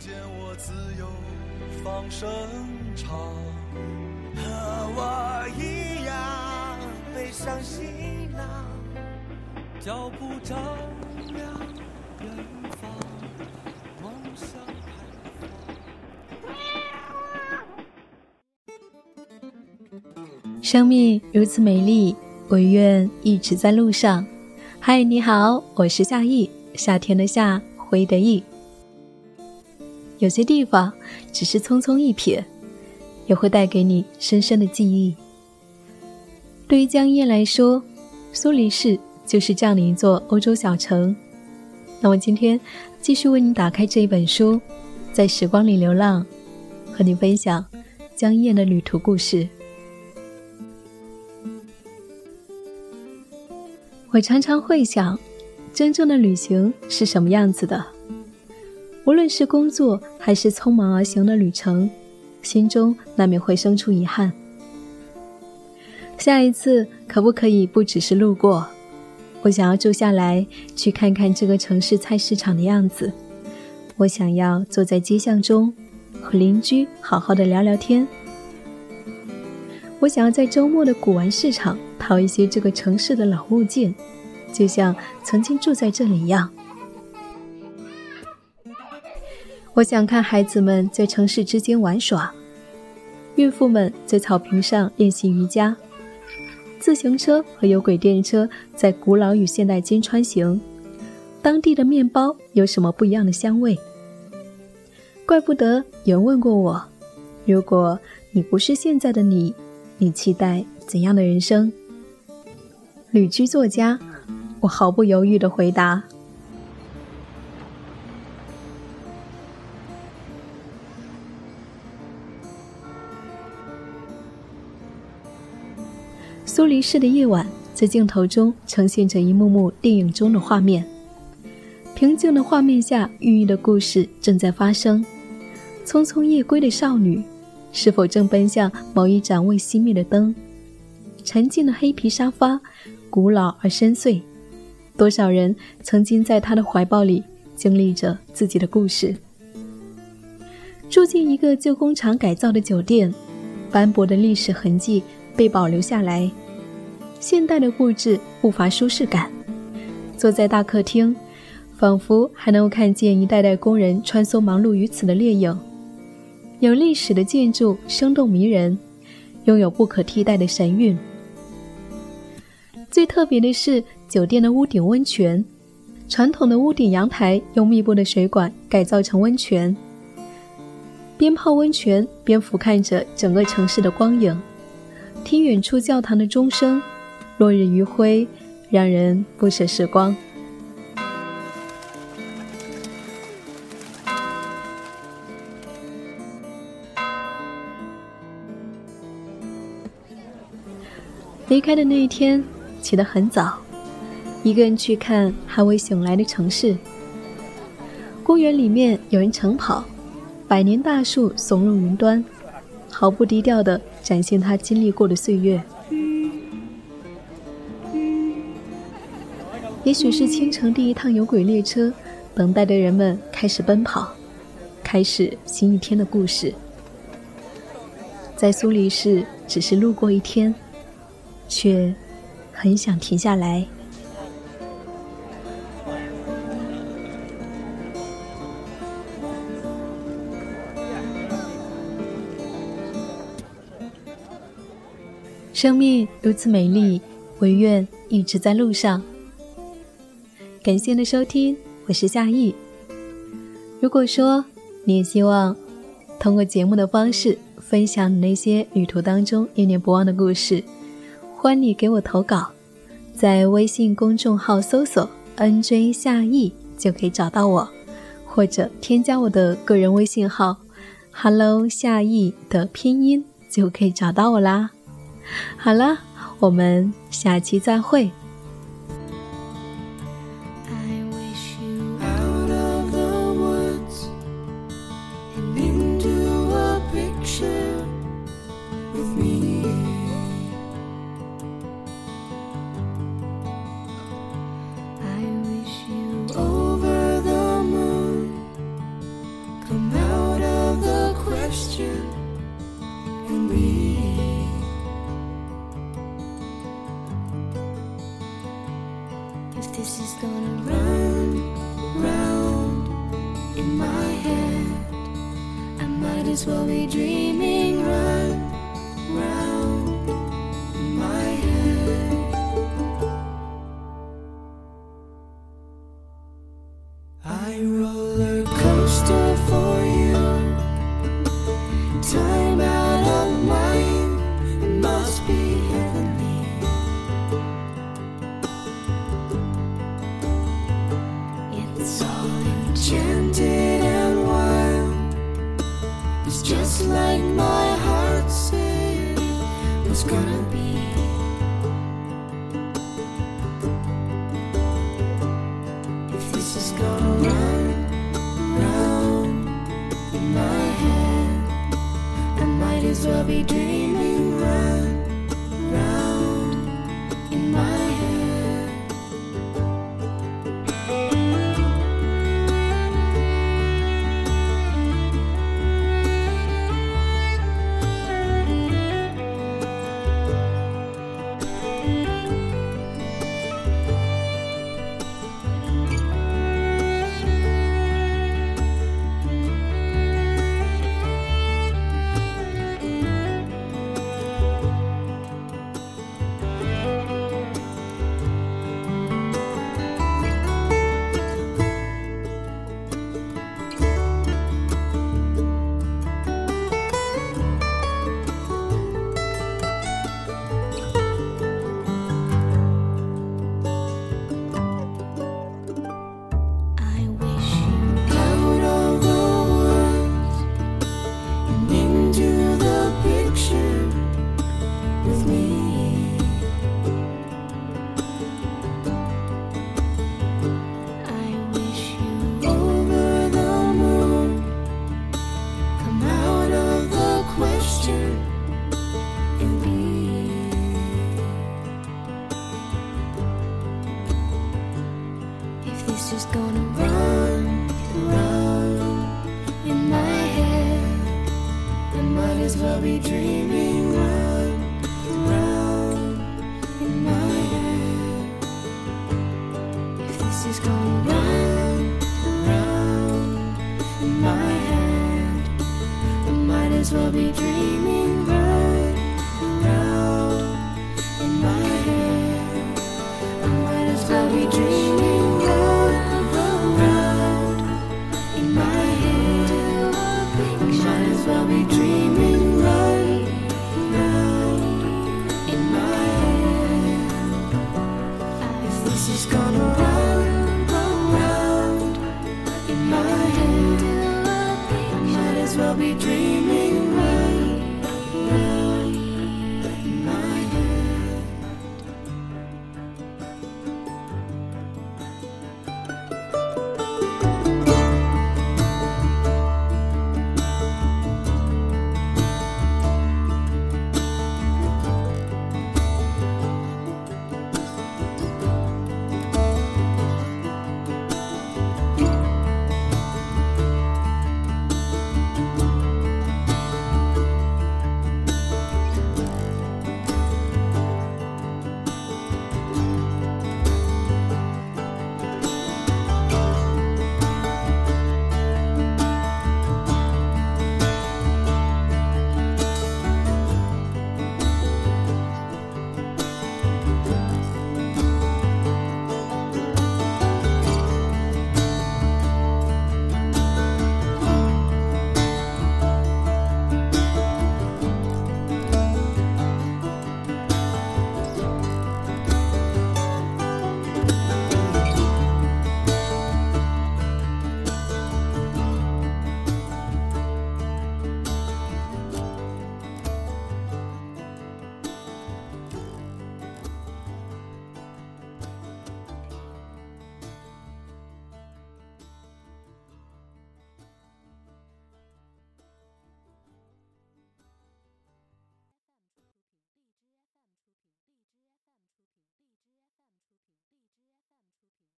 见我自由放声唱，和我一样背上行囊，脚步丈量远方，梦想开放。生命如此美丽，唯愿一直在路上。嗨，你好，我是夏意，夏天的夏，回的意。有些地方只是匆匆一瞥，也会带给你深深的记忆。对于江燕来说，苏黎世就是这样的一座欧洲小城。那我今天继续为你打开这一本书，在时光里流浪，和你分享江燕的旅途故事。我常常会想，真正的旅行是什么样子的？无论是工作还是匆忙而行的旅程，心中难免会生出遗憾。下一次可不可以不只是路过？我想要住下来，去看看这个城市菜市场的样子。我想要坐在街巷中，和邻居好好的聊聊天。我想要在周末的古玩市场淘一些这个城市的老物件，就像曾经住在这里一样。我想看孩子们在城市之间玩耍，孕妇们在草坪上练习瑜伽，自行车和有轨电车在古老与现代间穿行。当地的面包有什么不一样的香味？怪不得有人问过我：如果你不是现在的你，你期待怎样的人生？旅居作家，我毫不犹豫地回答。苏黎世的夜晚，在镜头中呈现着一幕幕电影中的画面。平静的画面下，寓意的故事正在发生。匆匆夜归的少女，是否正奔向某一盏未熄灭的灯？沉静的黑皮沙发，古老而深邃。多少人曾经在她的怀抱里经历着自己的故事？住进一个旧工厂改造的酒店，斑驳的历史痕迹。被保留下来，现代的布置不乏舒适感。坐在大客厅，仿佛还能够看见一代代工人穿梭忙碌于此的烈影。有历史的建筑生动迷人，拥有不可替代的神韵。最特别的是酒店的屋顶温泉，传统的屋顶阳台用密布的水管改造成温泉，边泡温泉边俯瞰着整个城市的光影。听远处教堂的钟声，落日余晖，让人不舍时光。离开的那一天，起得很早，一个人去看还未醒来的城市。公园里面有人晨跑，百年大树耸入云端。毫不低调的展现他经历过的岁月。也许是清晨第一趟有轨列车，等待的人们开始奔跑，开始新一天的故事。在苏黎世只是路过一天，却很想停下来。生命如此美丽，唯愿一直在路上。感谢你的收听，我是夏意。如果说你也希望通过节目的方式分享你那些旅途当中念念不忘的故事，欢迎你给我投稿，在微信公众号搜索 “nj 夏意”就可以找到我，或者添加我的个人微信号 “hello 夏意”的拼音就可以找到我啦。好了我们下期再会。this will be dreaming run round my head. I roller coaster for you, time out of mind. It must be heavenly. It's all enchanted just like my heart said, was gonna be. voices go round and round in my head. I might as well be dreaming.